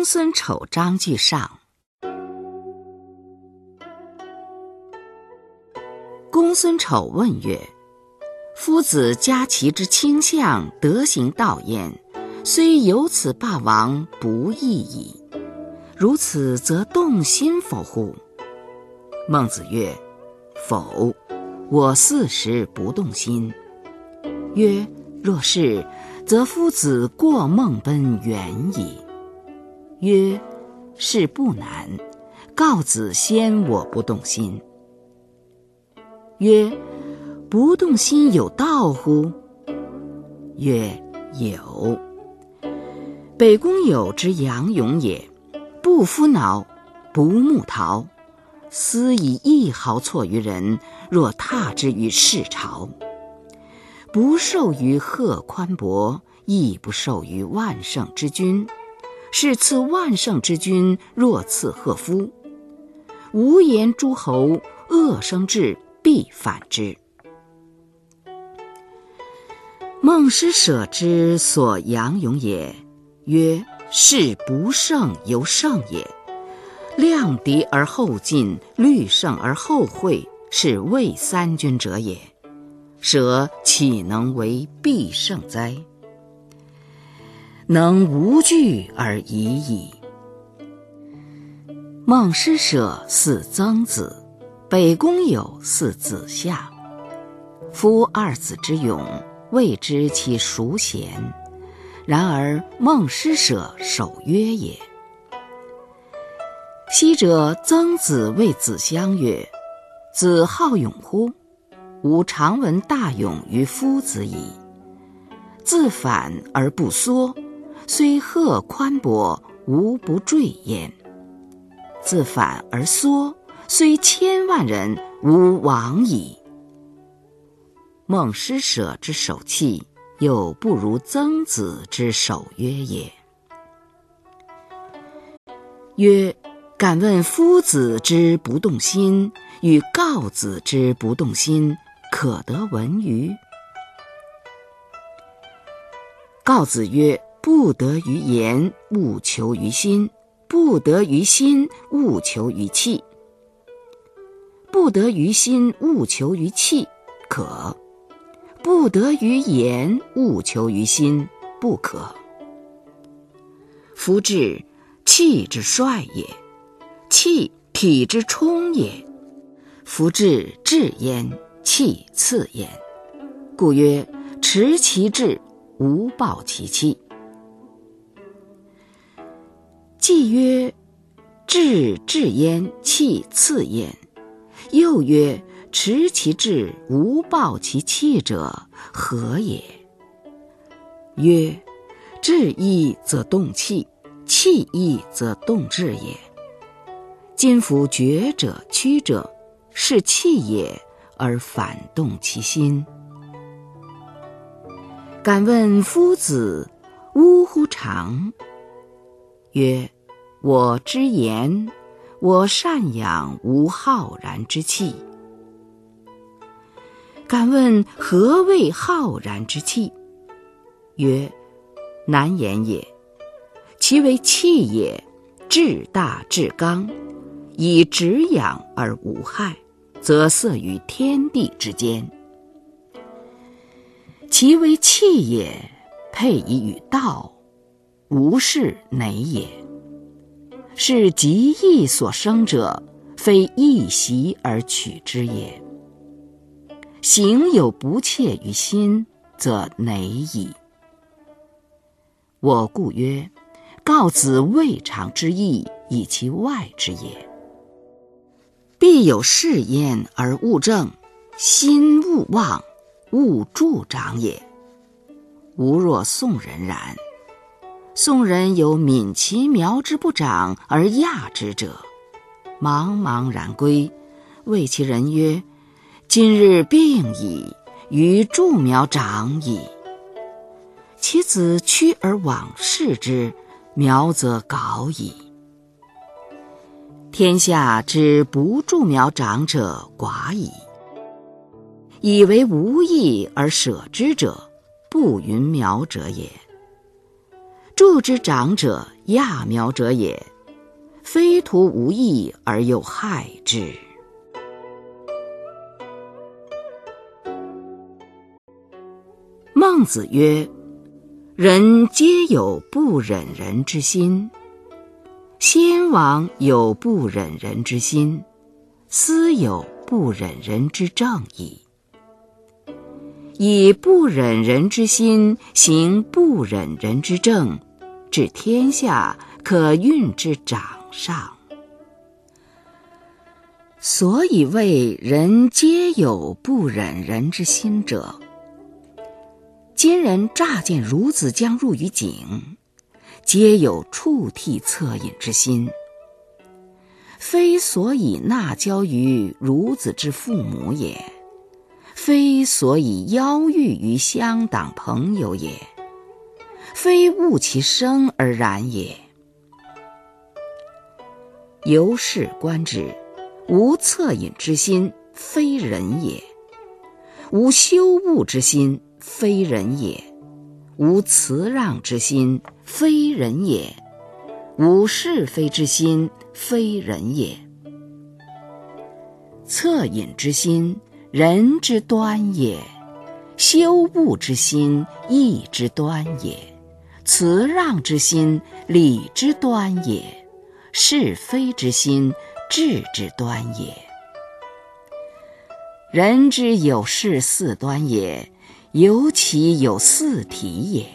公孙丑章句上。公孙丑问曰：“夫子家其之倾向，德行道焉，虽有此霸王，不义矣。如此，则动心否乎？”孟子曰：“否，我四时不动心。”曰：“若是，则夫子过孟奔远矣。”曰：“是不难。告子先我不动心。”曰：“不动心有道乎？”曰：“有。北宫有之杨勇也，不敷挠，不木陶，斯以一毫错于人，若踏之于世朝，不受于贺宽伯，亦不受于万圣之君。是赐万圣之君，若赐贺夫。无言诸侯，恶生至。”必反之。孟师舍之所杨勇也，曰：“是不胜犹胜也。量敌而后进，虑胜而后会，是谓三军者也。舍岂能为必胜哉？能无惧而已矣。”孟施舍似曾子。北宫有似子夏，夫二子之勇，未知其孰贤。然而孟施舍守约也。昔者曾子谓子相曰：“子好勇乎？吾常闻大勇于夫子矣。自反而不缩，虽贺宽博，无不坠焉。自反而缩。”虽千万人，吾往矣。孟施舍之守气，又不如曾子之守约也。曰：敢问夫子之不动心，与告子之不动心，可得闻于？告子曰：不得于言，勿求于心；不得于心，勿求于气。不得于心，勿求于气，可；不得于言，勿求于心，不可。夫志，气之帅也；气，体之充也。夫志至焉，气次焉。故曰：持其志，无暴其气。既曰：志至焉，气次焉。又曰：“持其志，无暴其气者，何也？”曰：“志义则动气，气义则动志也。今夫决者、屈者，是气也，而反动其心。敢问夫子，呜呼，长？曰：我之言。”我善养无浩然之气。敢问何谓浩然之气？曰：难言也。其为气也，至大至刚，以直养而无害，则色于天地之间。其为气也，配以与道，无事馁也。是极意所生者，非一习而取之也。行有不切于心，则馁矣。我故曰：告子未尝之意，以其外之也。必有事焉而勿正，心勿忘，勿助长也。吾若宋人然。宋人有敏其苗之不长而亚之者，茫茫然归，谓其人曰：“今日病矣，于助苗长矣。”其子趋而往视之，苗则槁矣。天下之不助苗长者寡矣。以为无益而舍之者，不云苗者也。助之长者，揠苗者也，非徒无益而又害之。孟子曰：“人皆有不忍人之心，先王有不忍人之心，斯有不忍人之正矣。以不忍人之心行不忍人之政，治天下可运之掌上。所以谓人皆有不忍人之心者。”今人乍见孺子将入于井，皆有触涕恻隐之心。非所以纳交于孺子之父母也，非所以邀遇于乡党朋友也，非恶其生而然也。由是观之，无恻隐之心，非人也；无羞恶之心。非人也，无辞让之心；非人也，无是非之心；非人也。恻隐之心，人之端也；羞恶之心，义之端也；辞让之心，礼之端也；是非之心，智之端也。人之有事四端也。尤其有四体也，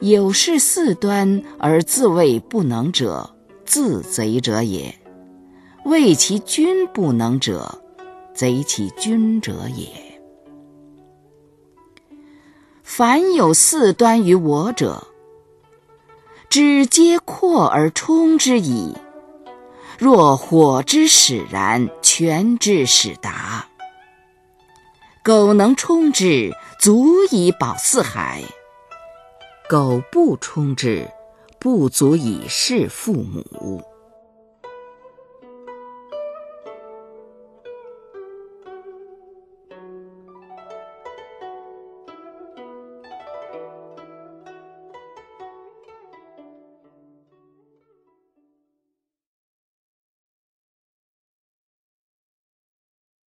有事四端而自谓不能者，自贼者也；谓其君不能者，贼其君者也。凡有四端于我者，知皆扩而充之矣。若火之使然，泉之使达。苟能充之，足以保四海；苟不充之，不足以事父母。